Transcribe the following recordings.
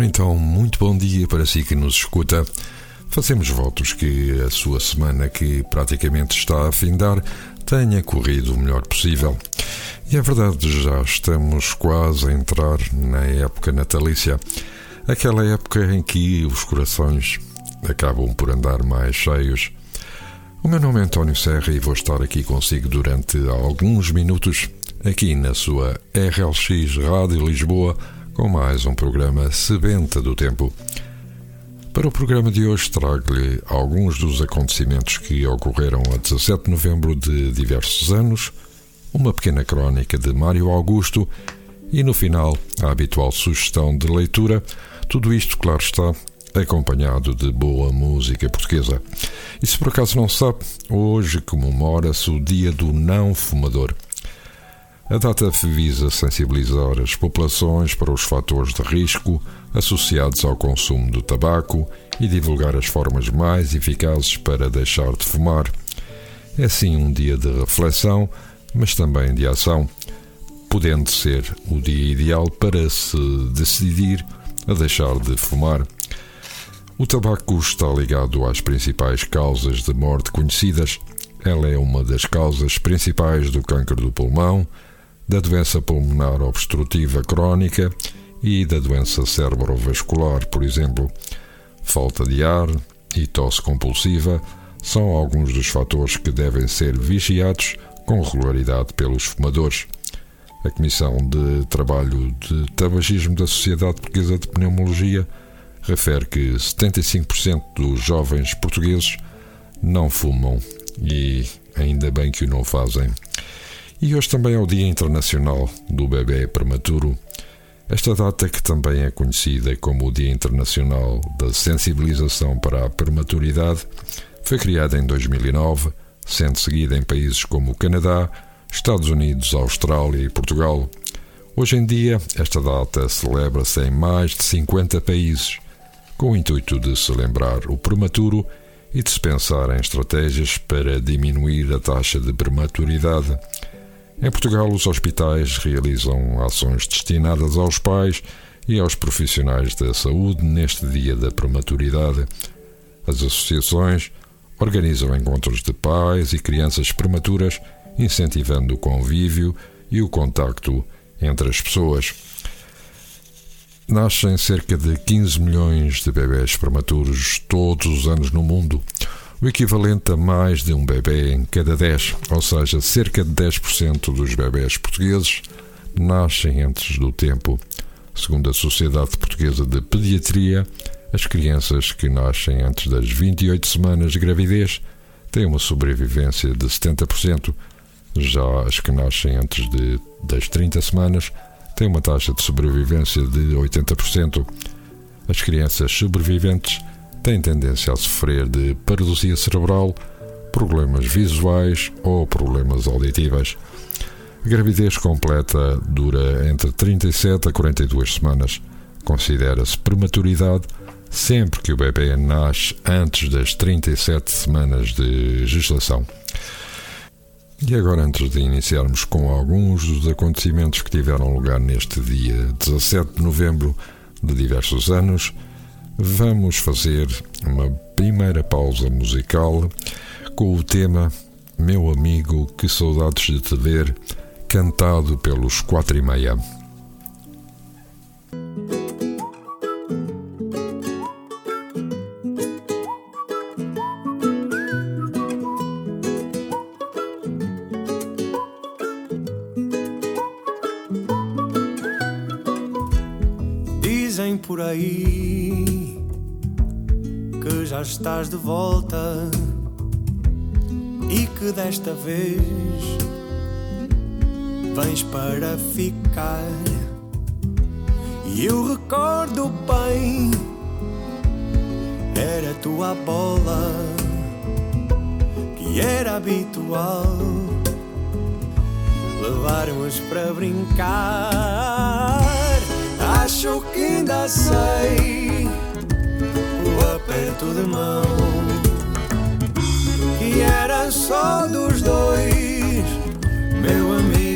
Ora então, muito bom dia para si que nos escuta. Fazemos votos que a sua semana, que praticamente está a findar, tenha corrido o melhor possível. E é verdade, já estamos quase a entrar na época natalícia, aquela época em que os corações acabam por andar mais cheios. O meu nome é António Serra e vou estar aqui consigo durante alguns minutos, aqui na sua RLX Rádio Lisboa com mais um programa Sebenta do Tempo. Para o programa de hoje trago-lhe alguns dos acontecimentos que ocorreram a 17 de novembro de diversos anos, uma pequena crónica de Mário Augusto e, no final, a habitual sugestão de leitura. Tudo isto, claro está, acompanhado de boa música portuguesa. E se por acaso não sabe, hoje comemora-se o Dia do Não Fumador. A data visa sensibilizar as populações para os fatores de risco associados ao consumo do tabaco e divulgar as formas mais eficazes para deixar de fumar. É sim um dia de reflexão, mas também de ação, podendo ser o dia ideal para se decidir a deixar de fumar. O tabaco está ligado às principais causas de morte conhecidas. Ela é uma das causas principais do câncer do pulmão da doença pulmonar obstrutiva crónica e da doença cerebrovascular, por exemplo. Falta de ar e tosse compulsiva são alguns dos fatores que devem ser vigiados com regularidade pelos fumadores. A Comissão de Trabalho de Tabagismo da Sociedade Portuguesa de Pneumologia refere que 75% dos jovens portugueses não fumam e ainda bem que o não fazem. E hoje também é o Dia Internacional do Bebê Prematuro. Esta data, que também é conhecida como o Dia Internacional da Sensibilização para a Prematuridade, foi criada em 2009, sendo seguida em países como o Canadá, Estados Unidos, Austrália e Portugal. Hoje em dia, esta data celebra-se em mais de 50 países, com o intuito de se lembrar o prematuro e de se pensar em estratégias para diminuir a taxa de prematuridade em Portugal, os hospitais realizam ações destinadas aos pais e aos profissionais da saúde neste dia da prematuridade. As associações organizam encontros de pais e crianças prematuras, incentivando o convívio e o contacto entre as pessoas. Nascem cerca de 15 milhões de bebés prematuros todos os anos no mundo o equivalente a mais de um bebê em cada 10, ou seja, cerca de 10% dos bebés portugueses nascem antes do tempo. Segundo a Sociedade Portuguesa de Pediatria, as crianças que nascem antes das 28 semanas de gravidez têm uma sobrevivência de 70%, já as que nascem antes de, das 30 semanas têm uma taxa de sobrevivência de 80%. As crianças sobreviventes têm tendência a sofrer de paralisia cerebral, problemas visuais ou problemas auditivas. A gravidez completa dura entre 37 a 42 semanas. Considera-se prematuridade sempre que o bebê nasce antes das 37 semanas de gestação. E agora, antes de iniciarmos com alguns dos acontecimentos que tiveram lugar neste dia 17 de novembro de diversos anos, Vamos fazer uma primeira pausa musical com o tema Meu Amigo, que saudades de te ver, cantado pelos quatro e meia. Estás de volta e que desta vez vens para ficar. E eu recordo bem, era tua bola, que era habitual levarmos para brincar. Acho que ainda sei aperto de mão que era só dos dois, meu amigo,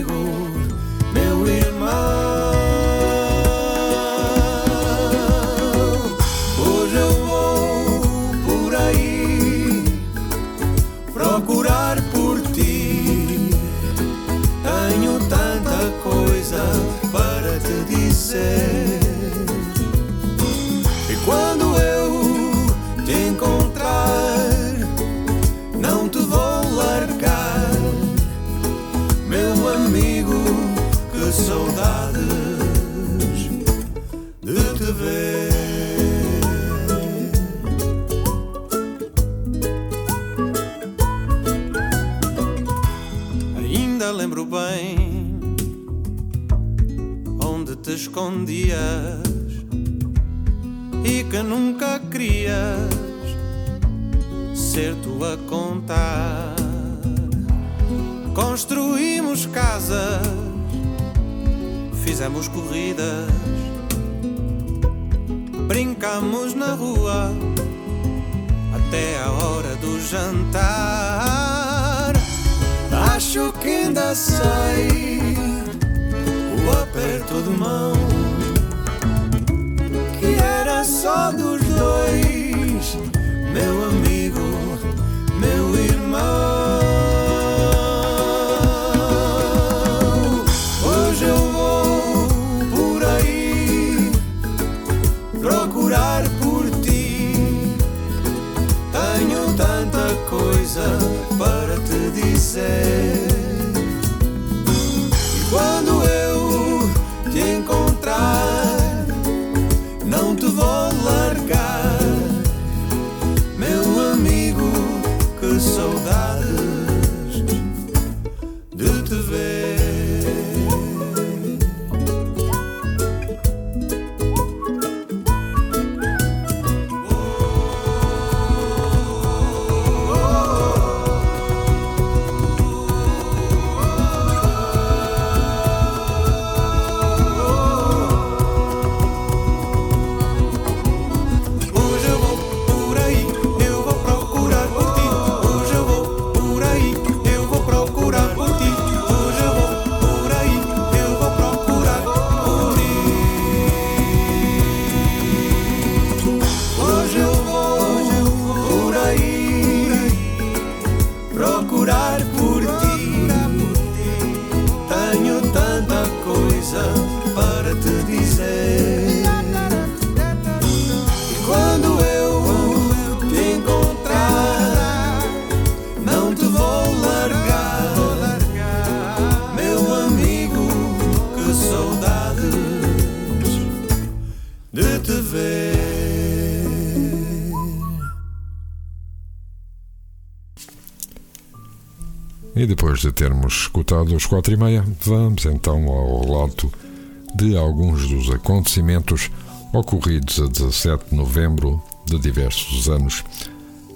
escondias e que nunca querias ser tu a contar. Construímos casas, fizemos corridas, brincamos na rua até a hora do jantar. Acho que ainda sei o aperto de mão que era só dos dois, meu amigo, meu irmão. Hoje eu vou por aí procurar por ti. Tenho tanta coisa para te dizer. Termos escutado os quatro e meia, vamos então ao relato de alguns dos acontecimentos ocorridos a 17 de novembro de diversos anos.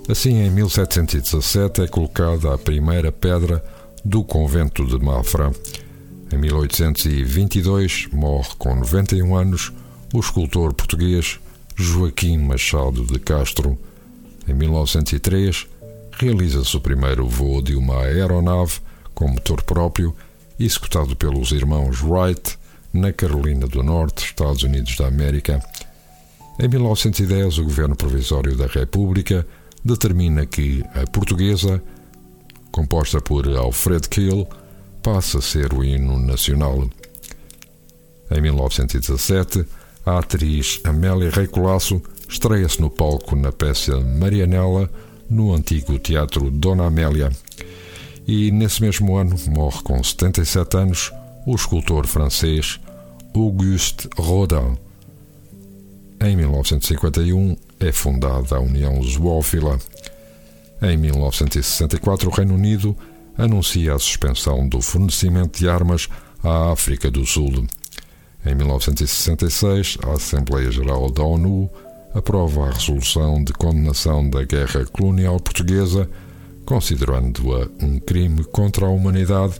Assim, em 1717 é colocada a primeira pedra do convento de Mafra. Em 1822 morre com 91 anos o escultor português Joaquim Machado de Castro. Em 1903 realiza-se o primeiro voo de uma aeronave com motor próprio, executado pelos irmãos Wright na Carolina do Norte, Estados Unidos da América. Em 1910, o governo provisório da República determina que a portuguesa, composta por Alfred Kiel, passa a ser o hino nacional. Em 1917, a atriz Amélia Rei Colasso estreia-se no palco na peça Marianela, no antigo Teatro Dona Amélia. E nesse mesmo ano morre com 77 anos o escultor francês Auguste Rodin. Em 1951 é fundada a União Zoófila. Em 1964, o Reino Unido anuncia a suspensão do fornecimento de armas à África do Sul. Em 1966, a Assembleia Geral da ONU aprova a resolução de condenação da guerra colonial portuguesa, considerando-a um crime contra a humanidade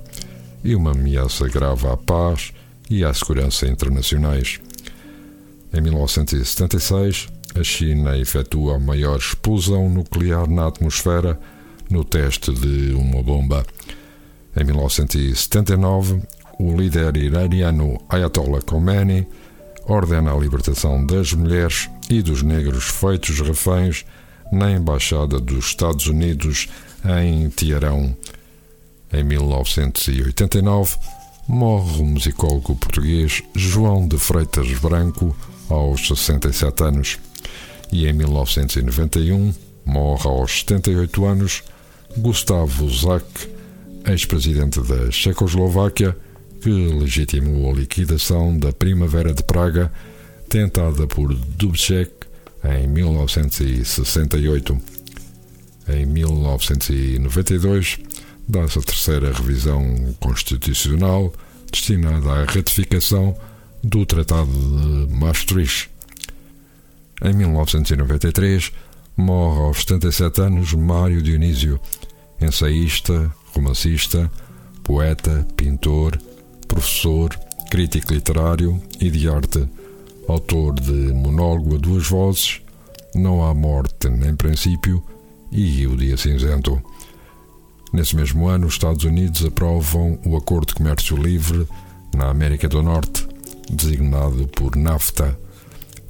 e uma ameaça grave à paz e à segurança internacionais. Em 1976, a China efetua a maior explosão nuclear na atmosfera no teste de uma bomba. Em 1979, o líder iraniano Ayatollah Khomeini ordena a libertação das mulheres e dos negros feitos reféns na Embaixada dos Estados Unidos em Teherão. Em 1989, morre o musicólogo português João de Freitas Branco aos 67 anos. E em 1991, morre aos 78 anos Gustavo Zak, ex-presidente da Checoslováquia, que legitimou a liquidação da Primavera de Praga tentada por Dubček em 1968. Em 1992, dá-se a terceira revisão constitucional destinada à ratificação do Tratado de Maastricht. Em 1993, morre aos 77 anos Mário Dionísio, ensaísta, romancista, poeta, pintor, professor, crítico literário e de arte, autor de monólogo a duas vozes, Não há morte nem princípio e O Dia Cinzento. Nesse mesmo ano, os Estados Unidos aprovam o Acordo de Comércio Livre na América do Norte, designado por NAFTA.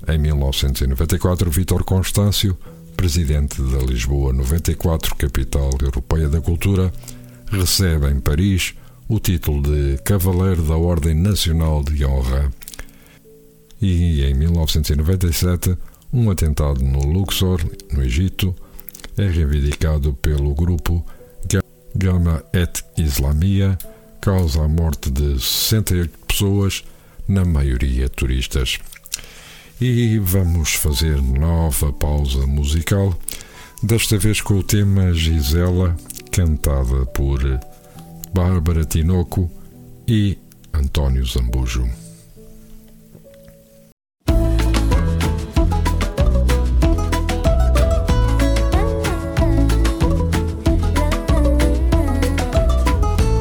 Em 1994, Vítor Constâncio, presidente da Lisboa 94, capital europeia da cultura, recebe em Paris o título de Cavaleiro da Ordem Nacional de Honra. E em 1997, um atentado no Luxor, no Egito, é reivindicado pelo grupo Gama et Islamia, causa a morte de 68 pessoas, na maioria turistas. E vamos fazer nova pausa musical, desta vez com o tema Gisela, cantada por Bárbara Tinoco e António Zambujo.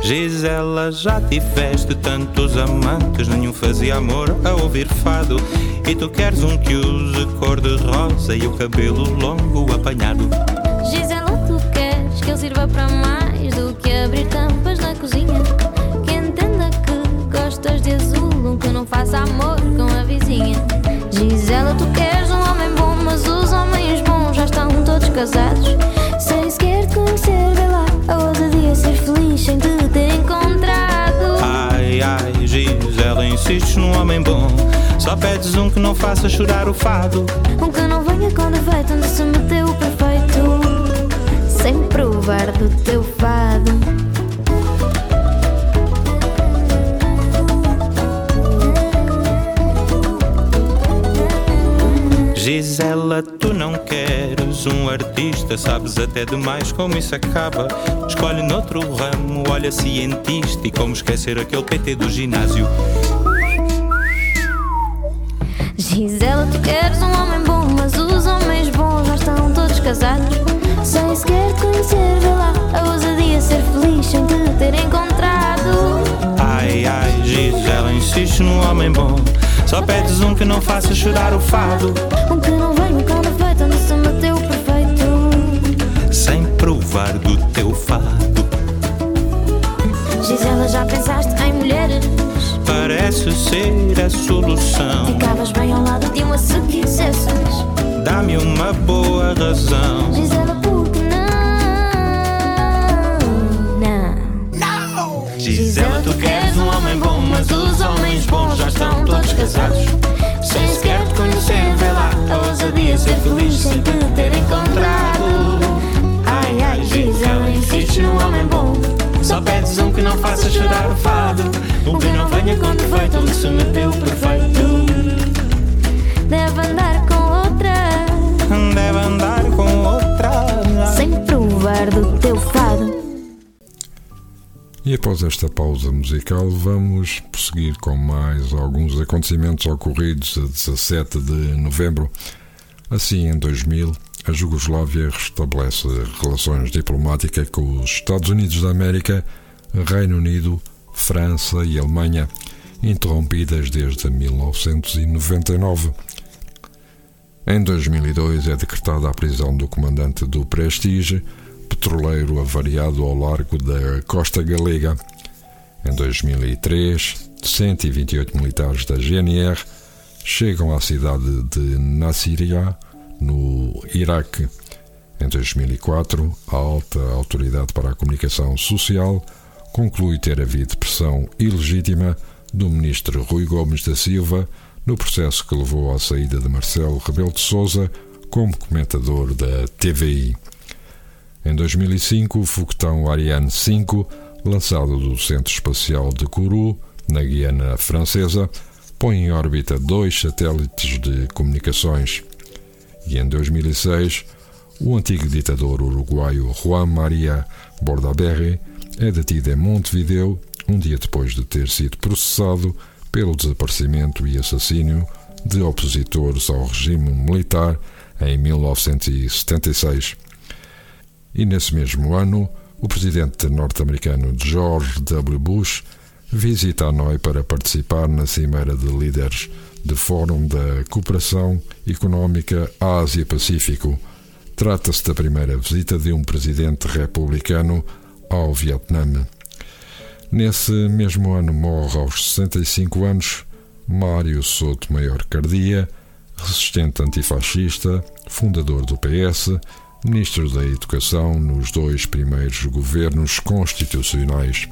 Gisela, já tiveste tantos amantes, nenhum fazia amor a ouvir fado. E tu queres um que use cor de rosa e o cabelo longo apanhado. Gisela, tu queres que ele sirva para mais do que abrir tampas na cozinha? Que entenda que gostas de azul, que não faça amor com a vizinha. Insistes num homem bom. Só pedes um que não faça chorar o fado. Um que não venha com defeito, onde se meteu o perfeito. Sem provar do teu fado. Gisela, tu não queres um artista, sabes até demais como isso acaba. Escolhe noutro ramo, olha cientista e como esquecer aquele PT do ginásio. Gisela, tu queres um homem bom, mas os homens bons já estão todos casados. Sem sequer te conhecer, vê lá, a ousadia ser feliz sem te ter encontrado. Ai, ai, Gisela, insiste num homem bom. Só pedes um que não faça chorar o fado. Um que não venha com defeito, onde se meteu o perfeito. Sem provar do teu fado. Gisela, já pensaste em mulheres? Parece ser a solução. Ficavas bem ao lado de uma se quisesses. Dá-me uma boa razão. Gisela, por que não? Não! Gisela, tu queres um homem bom, mas os homens bons já estão todos casados. Sem sequer te conhecer, vê lá, a ousadia ser feliz sem te ter encontrado. Ai, ai, Gisela, insiste num homem bom. Só pedes um que não faça chorar o fado. Um que não venha com defeito, onde se meteu perfeito. Deve andar com outra. Deve andar com outra. Sem provar do teu fado. E após esta pausa musical, vamos prosseguir com mais alguns acontecimentos ocorridos a 17 de novembro. Assim, em 2000, a Jugoslávia restabelece relações diplomáticas com os Estados Unidos da América, Reino Unido, França e Alemanha, interrompidas desde 1999. Em 2002 é decretada a prisão do comandante do Prestige, petroleiro avariado ao largo da costa galega. Em 2003, 128 militares da GNR chegam à cidade de Nasiriyah, no Iraque. Em 2004, a alta autoridade para a comunicação social conclui ter havido pressão ilegítima do ministro Rui Gomes da Silva no processo que levou à saída de Marcelo Rebelo de como comentador da TVI. Em 2005, o foguetão Ariane 5, lançado do Centro Espacial de Kourou, na Guiana Francesa, põe em órbita dois satélites de comunicações. E em 2006, o antigo ditador uruguaio Juan Maria Bordaberry é detido em Montevideo um dia depois de ter sido processado pelo desaparecimento e assassínio de opositores ao regime militar em 1976. E nesse mesmo ano, o presidente norte-americano George W. Bush visita Hanoi para participar na Cimeira de Líderes do Fórum da Cooperação Económica Ásia-Pacífico. Trata-se da primeira visita de um presidente republicano ao Vietnã. Nesse mesmo ano morre aos 65 anos Mário Souto Maior Cardia, resistente antifascista, fundador do PS, ministro da Educação nos dois primeiros governos constitucionais.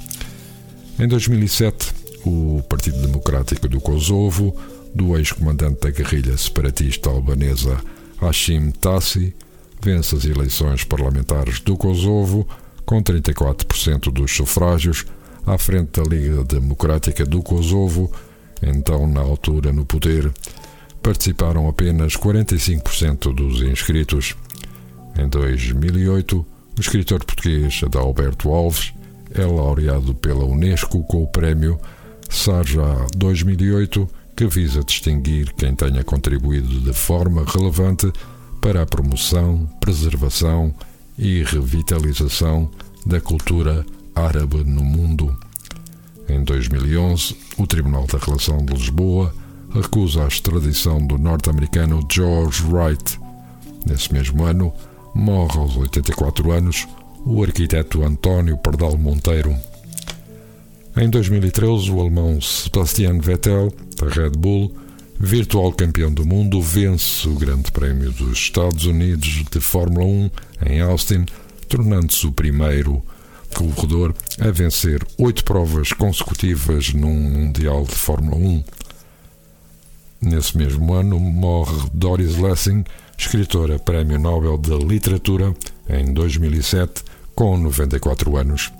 Em 2007, o Partido Democrático do Kosovo, do ex-comandante da guerrilha separatista albanesa Hashim Tassi, vence as eleições parlamentares do Kosovo com 34% dos sufrágios à frente da Liga Democrática do Kosovo, então na altura no poder, participaram apenas 45% dos inscritos. Em 2008, o escritor português Adalberto Alves é laureado pela Unesco com o prémio Sarja 2008, que visa distinguir quem tenha contribuído de forma relevante para a promoção, preservação e revitalização da cultura árabe no mundo. Em 2011, o Tribunal da Relação de Lisboa recusa a extradição do norte-americano George Wright. Nesse mesmo ano, morre aos 84 anos o arquiteto António Pardal Monteiro. Em 2013, o alemão Sebastian Vettel, da Red Bull, virtual campeão do mundo, vence o Grande Prémio dos Estados Unidos de Fórmula 1 em Austin, tornando-se o primeiro corredor a vencer oito provas consecutivas num Mundial de Fórmula 1. Nesse mesmo ano, morre Doris Lessing, escritora Prémio Nobel de Literatura, em 2007, com 94 anos.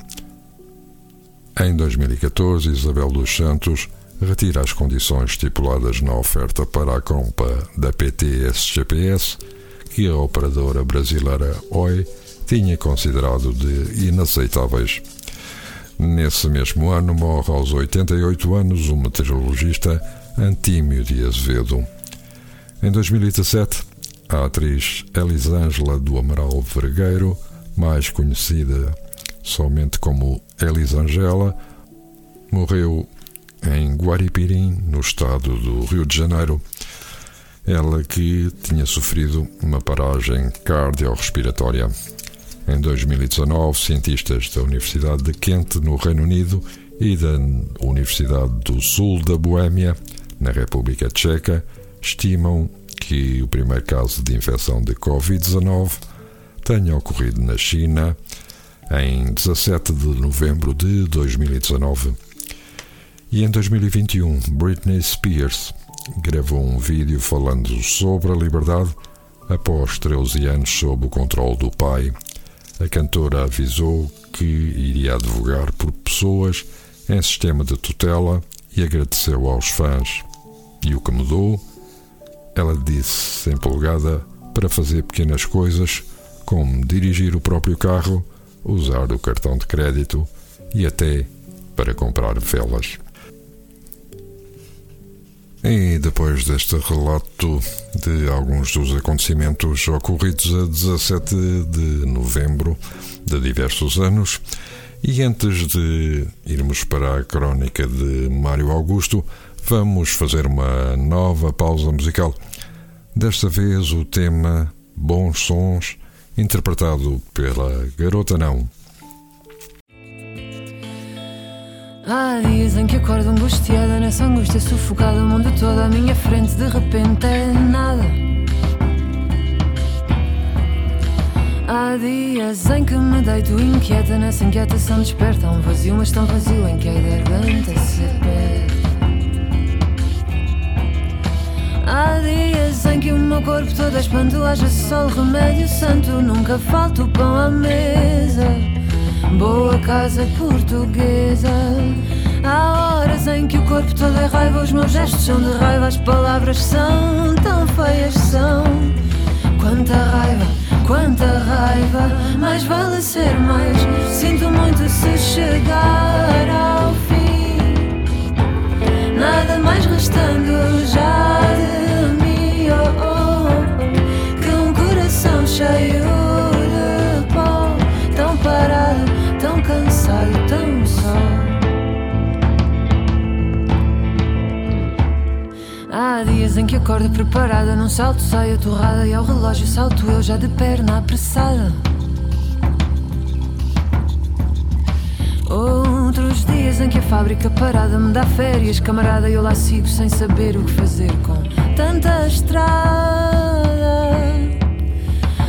Em 2014, Isabel dos Santos retira as condições estipuladas na oferta para a compra da PT-SGPS, que a operadora brasileira OI tinha considerado de inaceitáveis. Nesse mesmo ano morre aos 88 anos o meteorologista Antímio de Azevedo. Em 2017, a atriz Elisângela do Amaral Vergueiro, mais conhecida somente como Elisângela, morreu em Guaripirim, no estado do Rio de Janeiro. Ela que tinha sofrido uma paragem cardiorrespiratória. Em 2019, cientistas da Universidade de Kent, no Reino Unido, e da Universidade do Sul da Boêmia, na República Tcheca, estimam que o primeiro caso de infecção de Covid-19 tenha ocorrido na China em 17 de novembro de 2019. E em 2021, Britney Spears gravou um vídeo falando sobre a liberdade após 13 anos sob o controle do pai. A cantora avisou que iria advogar por pessoas em sistema de tutela e agradeceu aos fãs. E o que mudou? Ela disse, empolgada, para fazer pequenas coisas, como dirigir o próprio carro, usar o cartão de crédito e até para comprar velas. E depois deste relato de alguns dos acontecimentos ocorridos a 17 de novembro de diversos anos, e antes de irmos para a crónica de Mário Augusto, vamos fazer uma nova pausa musical. Desta vez o tema Bons Sons, interpretado pela Garota Não. Há dias em que acordo angustiada, nessa angústia sufocada, o mundo todo à minha frente, de repente é nada. Há dias em que me deito inquieta, nessa inquietação desperta um vazio, mas tão vazio em que a garganta se perde. Há dias em que o meu corpo todo espanto, haja sol, remédio santo, nunca falta o pão à mesa. Boa casa portuguesa. Há horas em que o corpo todo é raiva, os meus gestos são de raiva, as palavras são tão feias, são. Quanta raiva, quanta raiva, mais vale ser mais. Sinto muito se chegar ao fim. Nada mais restando já de mim, oh, oh, oh, que um coração cheio tão cansado, tão só. Há dias em que acordo preparada, num salto saio torrada e ao relógio salto eu já de perna apressada. Outros dias em que a fábrica parada me dá férias, camarada, e eu lá sigo sem saber o que fazer com tanta estrada.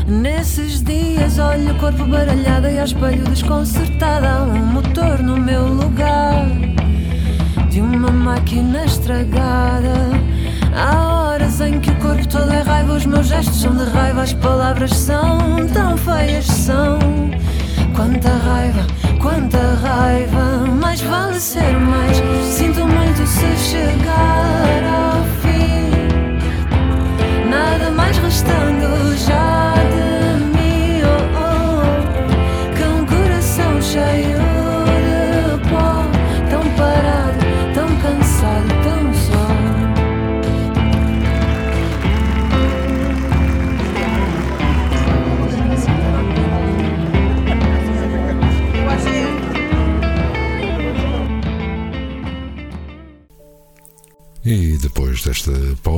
Nesses dias olho o corpo baralhado e ao espelho desconcertada. Há um motor no meu lugar de uma máquina estragada. Há horas em que o corpo todo é raiva, os meus gestos são de raiva, as palavras são tão feias, são. Quanta raiva, quanta raiva, mais vale ser mais. Sinto muito se chegar ao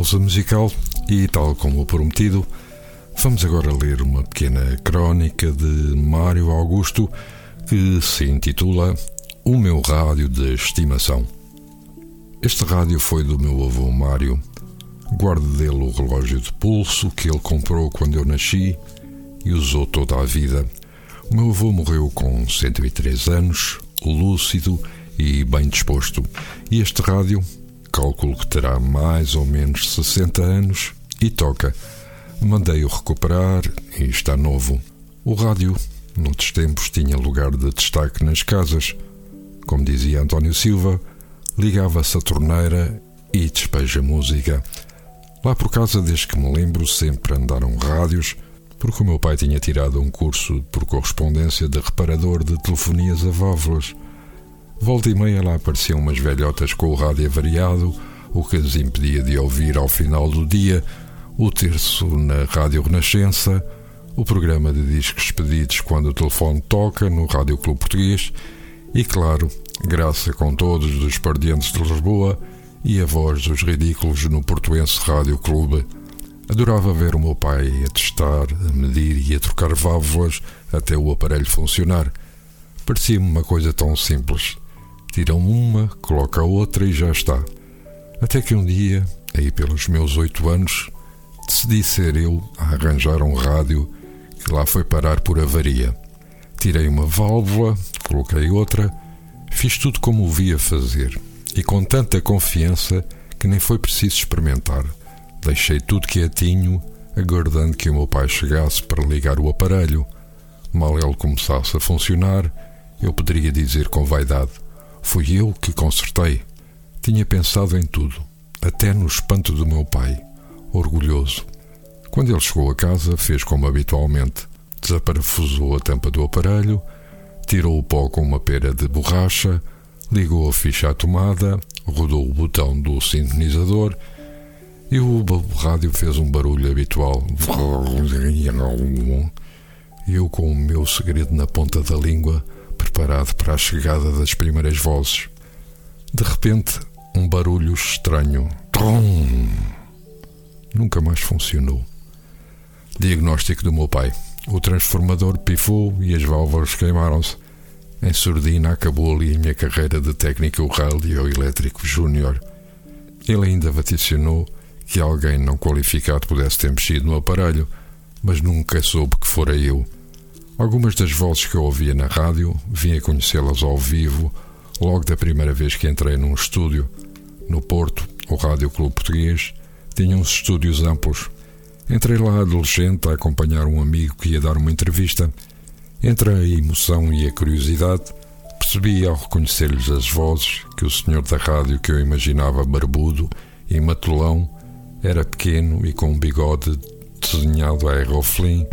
pausa musical, e tal como prometido, vamos agora ler uma pequena crónica de Mário Augusto que se intitula O meu rádio de estimação. Este rádio foi do meu avô Mário. Guardo dele o relógio de pulso que ele comprou quando eu nasci e usou toda a vida. O meu avô morreu com 103 anos, lúcido e bem disposto. E este rádio, calculo que terá mais ou menos 60 anos e toca. Mandei-o recuperar e está novo. O rádio, noutros tempos, tinha lugar de destaque nas casas. Como dizia António Silva, ligava-se a torneira e despeja música. Lá por casa, desde que me lembro, sempre andaram rádios, porque o meu pai tinha tirado um curso por correspondência de reparador de telefonias a válvulas. Volta e meia lá apareciam umas velhotas com o rádio avariado, o que as impedia de ouvir ao final do dia o terço na Rádio Renascença, o programa de discos pedidos quando o telefone toca no Rádio Clube Português e, claro, graça com todos dos pardiantes de Lisboa e a voz dos ridículos no Portuense Rádio Clube. Adorava ver o meu pai a testar, a medir e a trocar válvulas até o aparelho funcionar. Parecia-me uma coisa tão simples. Tira uma, coloca a outra e já está. Até que um dia, aí pelos meus oito anos, decidi ser eu a arranjar um rádio que lá foi parar por avaria. Tirei uma válvula, coloquei outra, fiz tudo como o via fazer e com tanta confiança que nem foi preciso experimentar. Deixei tudo quietinho, aguardando que o meu pai chegasse para ligar o aparelho. Mal ele começasse a funcionar, eu poderia dizer com vaidade: Fui eu que consertei. Tinha pensado em tudo, até no espanto do meu pai, orgulhoso. Quando ele chegou a casa, fez como habitualmente: desaparafusou a tampa do aparelho, tirou o pó com uma pera de borracha, ligou a ficha à tomada, rodou o botão do sintonizador e o rádio fez um barulho habitual. E eu, com o meu segredo na ponta da língua, preparado para a chegada das primeiras vozes. De repente, um barulho estranho. Trom! Nunca mais funcionou. Diagnóstico do meu pai. O transformador pifou e as válvulas queimaram-se. Em surdina acabou ali a minha carreira de técnico radioelétrico júnior. Ele ainda vaticinou que alguém não qualificado pudesse ter mexido no aparelho, mas nunca soube que fora eu. Algumas das vozes que eu ouvia na rádio vim a conhecê-las ao vivo logo da primeira vez que entrei num estúdio. No Porto, o Rádio Clube Português tinha uns estúdios amplos. Entrei lá adolescente a acompanhar um amigo que ia dar uma entrevista. Entre a emoção e a curiosidade, percebi ao reconhecer-lhes as vozes que o senhor da rádio que eu imaginava barbudo e matulão era pequeno e com um bigode desenhado a aeroflim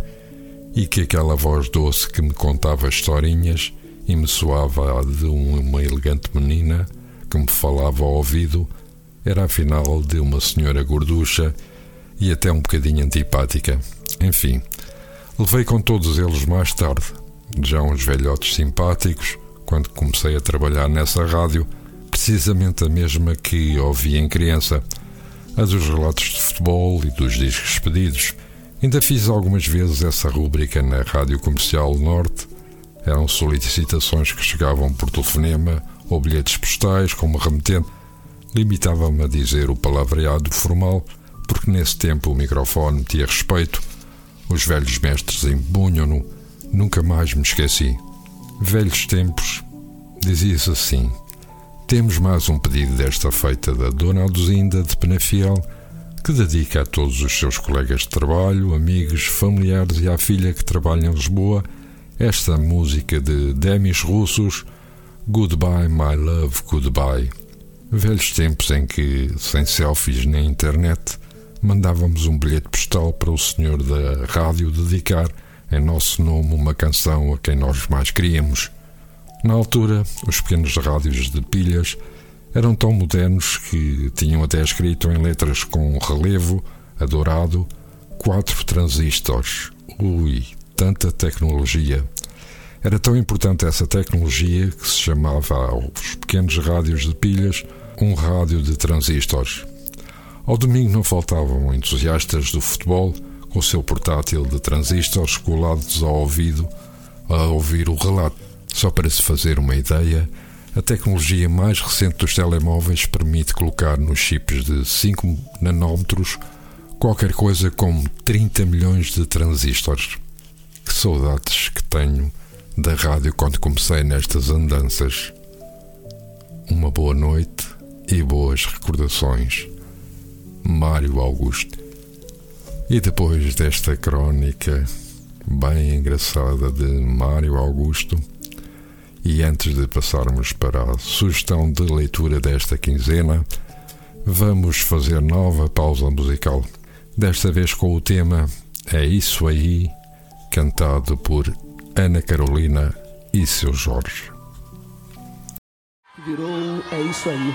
e que aquela voz doce que me contava historinhas e me soava de uma elegante menina que me falava ao ouvido era afinal de uma senhora gorducha e até um bocadinho antipática. Enfim, levei com todos eles mais tarde, já uns velhotes simpáticos, quando comecei a trabalhar nessa rádio, precisamente a mesma que ouvi em criança, a dos relatos de futebol e dos discos pedidos. Ainda fiz algumas vezes essa rúbrica na Rádio Comercial Norte. Eram solicitações que chegavam por telefonema ou bilhetes postais como remetente. Limitava-me a dizer o palavreado formal, porque nesse tempo o microfone tinha respeito. Os velhos mestres impunham-no. Nunca mais me esqueci. Velhos tempos, dizia-se assim. Temos mais um pedido desta feita da Dona Aldozinda de Penafiel, que dedica a todos os seus colegas de trabalho, amigos, familiares e à filha que trabalha em Lisboa esta música de Demis Russos, Goodbye My Love, Goodbye. Velhos tempos em que, sem selfies nem internet, mandávamos um bilhete postal para o senhor da rádio dedicar em nosso nome uma canção a quem nós mais queríamos. Na altura, os pequenos rádios de pilhas eram tão modernos que tinham até escrito em letras com relevo, adorado, quatro transistores. Ui, tanta tecnologia! Era tão importante essa tecnologia que se chamava aos pequenos rádios de pilhas um rádio de transistores. Ao domingo não faltavam entusiastas do futebol com o seu portátil de transistores colados ao ouvido a ouvir o relato. Só para se fazer uma ideia, a tecnologia mais recente dos telemóveis permite colocar nos chips de 5 nanómetros qualquer coisa como 30 milhões de transistores. Que saudades que tenho da rádio quando comecei nestas andanças. Uma boa noite e boas recordações. Mário Augusto. E depois desta crónica bem engraçada de Mário Augusto, e antes de passarmos para a sugestão de leitura desta quinzena, vamos fazer nova pausa musical. Desta vez com o tema É Isso Aí, cantado por Ana Carolina e seu Jorge. Virou É Isso Aí.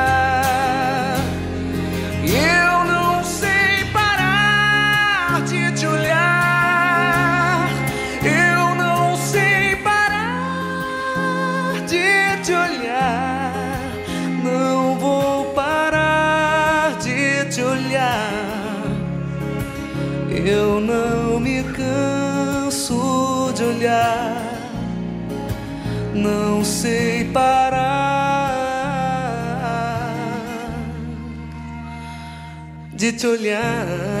Eu não me canso de olhar, não sei parar de te olhar.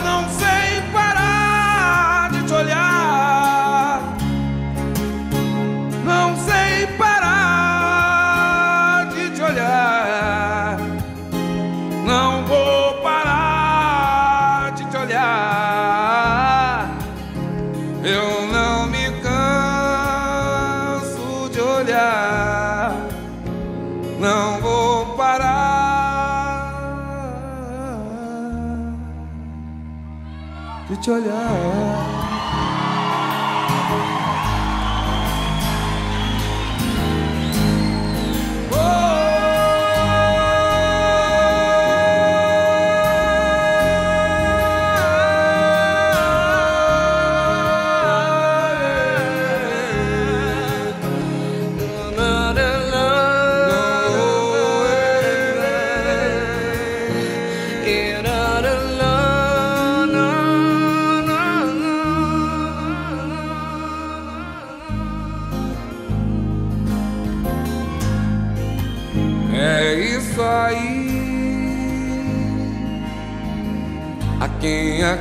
Eu não me canso de olhar. Não vou parar de te olhar.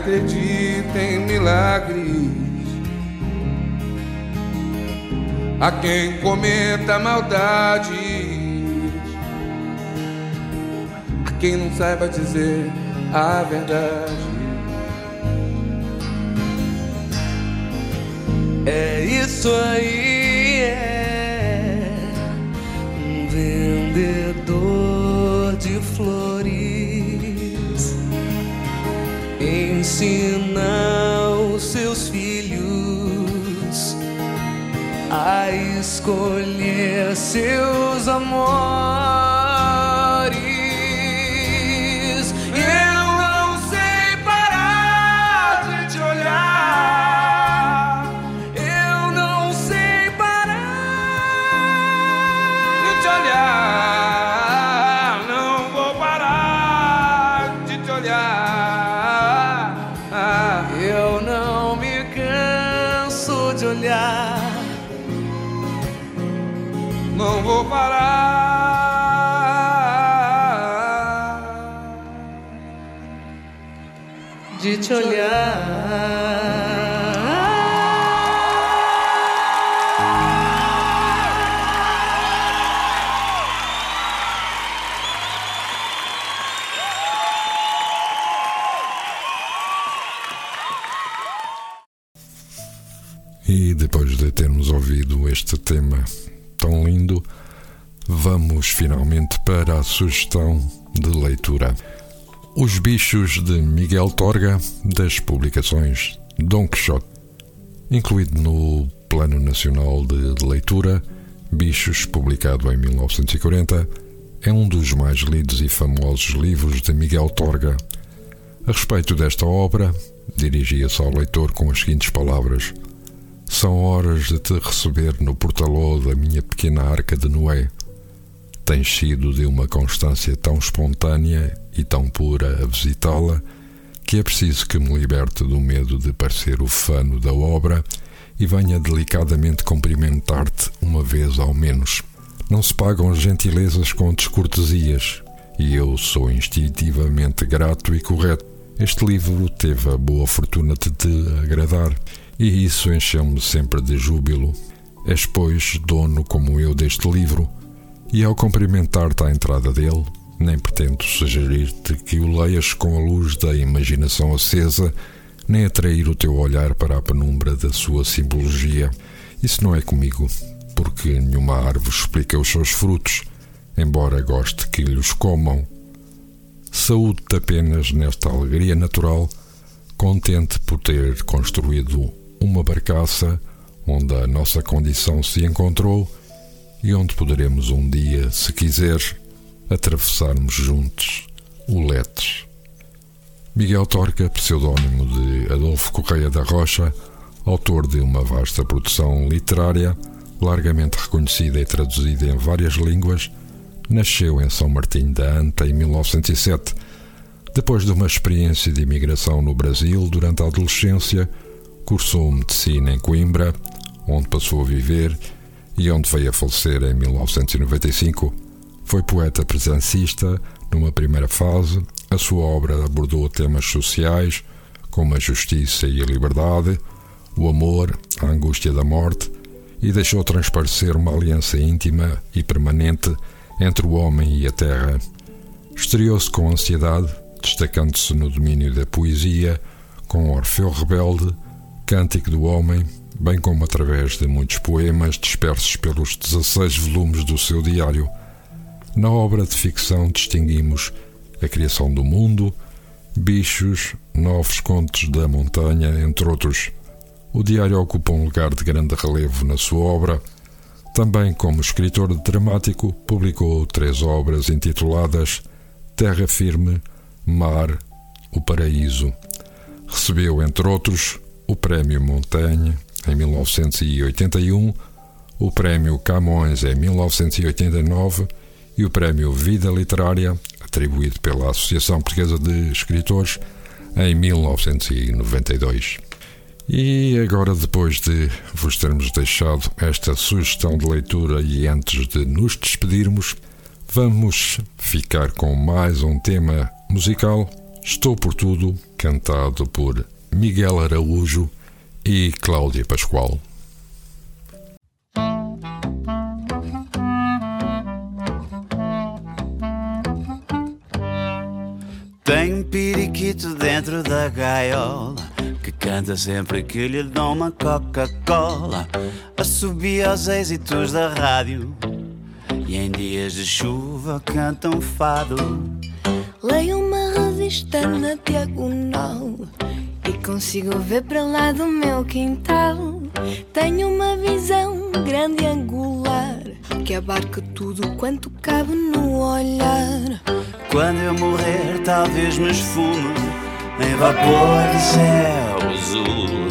Acredita em milagres, a quem cometa maldades, a quem não saiba dizer a verdade. É isso aí, escolher seus amores. Tema tão lindo, vamos finalmente para a sugestão de leitura. Os Bichos de Miguel Torga, das publicações Dom Quixote, incluído no Plano Nacional de Leitura, Bichos, publicado em 1940, é um dos mais lidos e famosos livros de Miguel Torga. A respeito desta obra, dirigia-se ao leitor com as seguintes palavras: São horas de te receber no portalô da minha pequena arca de Noé. Tens sido de uma constância tão espontânea e tão pura a visitá-la que é preciso que me liberte do medo de parecer o fano da obra e venha delicadamente cumprimentar-te uma vez ao menos. Não se pagam as gentilezas com descortesias, e eu sou instintivamente grato e correto. Este livro teve a boa fortuna de te agradar e isso encheu-me sempre de júbilo. És, pois, dono como eu deste livro, e ao cumprimentar-te à entrada dele, nem pretendo sugerir-te que o leias com a luz da imaginação acesa, nem atrair o teu olhar para a penumbra da sua simbologia. Isso não é comigo, porque nenhuma árvore explica os seus frutos, embora goste que lhes comam. Saúde-te apenas nesta alegria natural, contente por ter construído uma barcaça onde a nossa condição se encontrou e onde poderemos um dia, se quiseres, atravessarmos juntos o Letes. Miguel Torca, pseudónimo de Adolfo Correia da Rocha, autor de uma vasta produção literária, largamente reconhecida e traduzida em várias línguas, nasceu em São Martinho da Anta em 1907. Depois de uma experiência de imigração no Brasil durante a adolescência, cursou medicina em Coimbra, onde passou a viver e onde veio a falecer em 1995. Foi poeta presencista numa primeira fase. A sua obra abordou temas sociais como a justiça e a liberdade, o amor, a angústia da morte e deixou transparecer uma aliança íntima e permanente entre o homem e a terra. Estreou-se com ansiedade, destacando-se no domínio da poesia, com Orfeu Rebelde, Cântico do Homem, bem como através de muitos poemas dispersos pelos 16 volumes do seu diário. Na obra de ficção distinguimos A Criação do Mundo, Bichos, Novos Contos da Montanha, entre outros. O diário ocupa um lugar de grande relevo na sua obra. Também, como escritor dramático, publicou três obras intituladas Terra Firme, Mar, O Paraíso. Recebeu, entre outros, o Prémio Montaigne em 1981, o Prémio Camões em 1989 e o Prémio Vida Literária, atribuído pela Associação Portuguesa de Escritores, em 1992. E agora, depois de vos termos deixado esta sugestão de leitura e antes de nos despedirmos, vamos ficar com mais um tema musical. Estou por tudo, cantado por Miguel Araújo e Cláudia Pascoal. Tem um periquito dentro da gaiola que canta sempre que lhe dão uma Coca-Cola. Assobia aos êxitos da rádio e em dias de chuva canta um fado. Leio uma revista na diagonal consigo ver para lá do meu quintal. Tenho uma visão grande e angular que abarca tudo quanto cabe no olhar. Quando eu morrer, talvez me esfume em vapor de céu azul.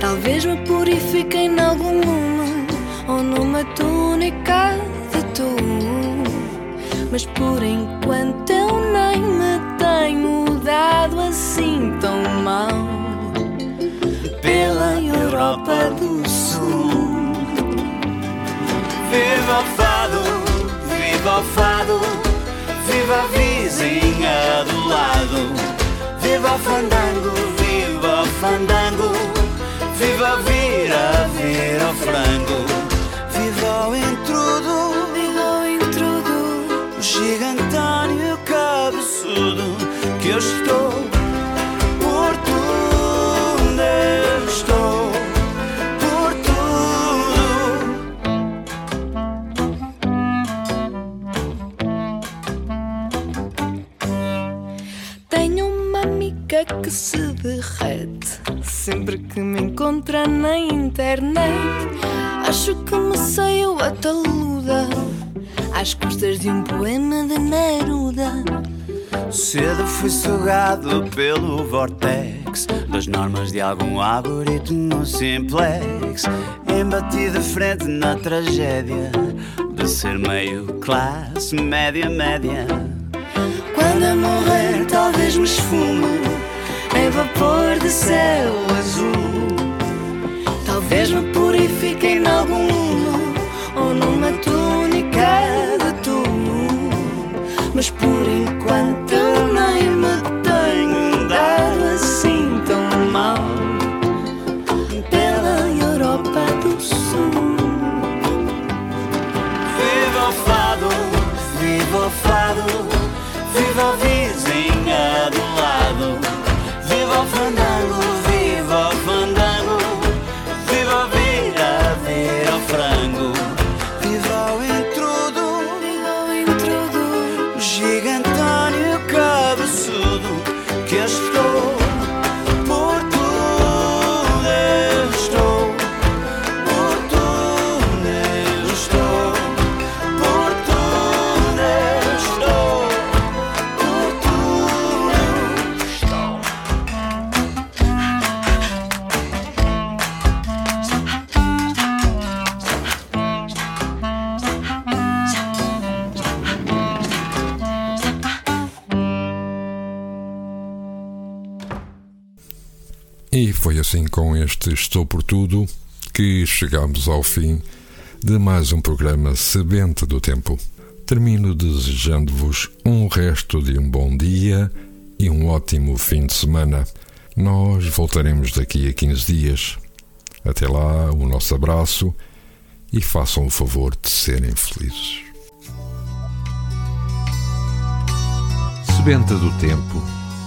Talvez me purifiquem em algum lume ou numa túnica de tu. Mas por enquanto eu nem me dado assim tão mal pela Europa do Sul. Viva o fado, viva o fado, viva a vizinha do lado. Viva o fandango, viva o fandango, viva a vira, vira o frango. Viva o intrudo, Viva o intrudo, o gigantão e o cabeçudo. Que eu estou por tudo, estou por tudo. tenho uma amiga que se derrete sempre que me encontra na internet. Acho que me saiu a taluda às custas de um poema de Neruda. Cedo fui sugado pelo vortex das normas de algum algoritmo simplex. Embati de frente na tragédia de ser meio classe média média. Quando eu morrer, talvez me esfume em vapor de céu azul. Talvez me purifiquem em algum lume ou numa túnica de tu. Mas por assim com este Estou por Tudo que chegamos ao fim de mais um programa Sebente do Tempo. Termino desejando-vos um resto de um bom dia e um ótimo fim de semana. Nós voltaremos daqui a 15 dias. Até lá, o nosso abraço e façam o favor de serem felizes. Sebenta do Tempo,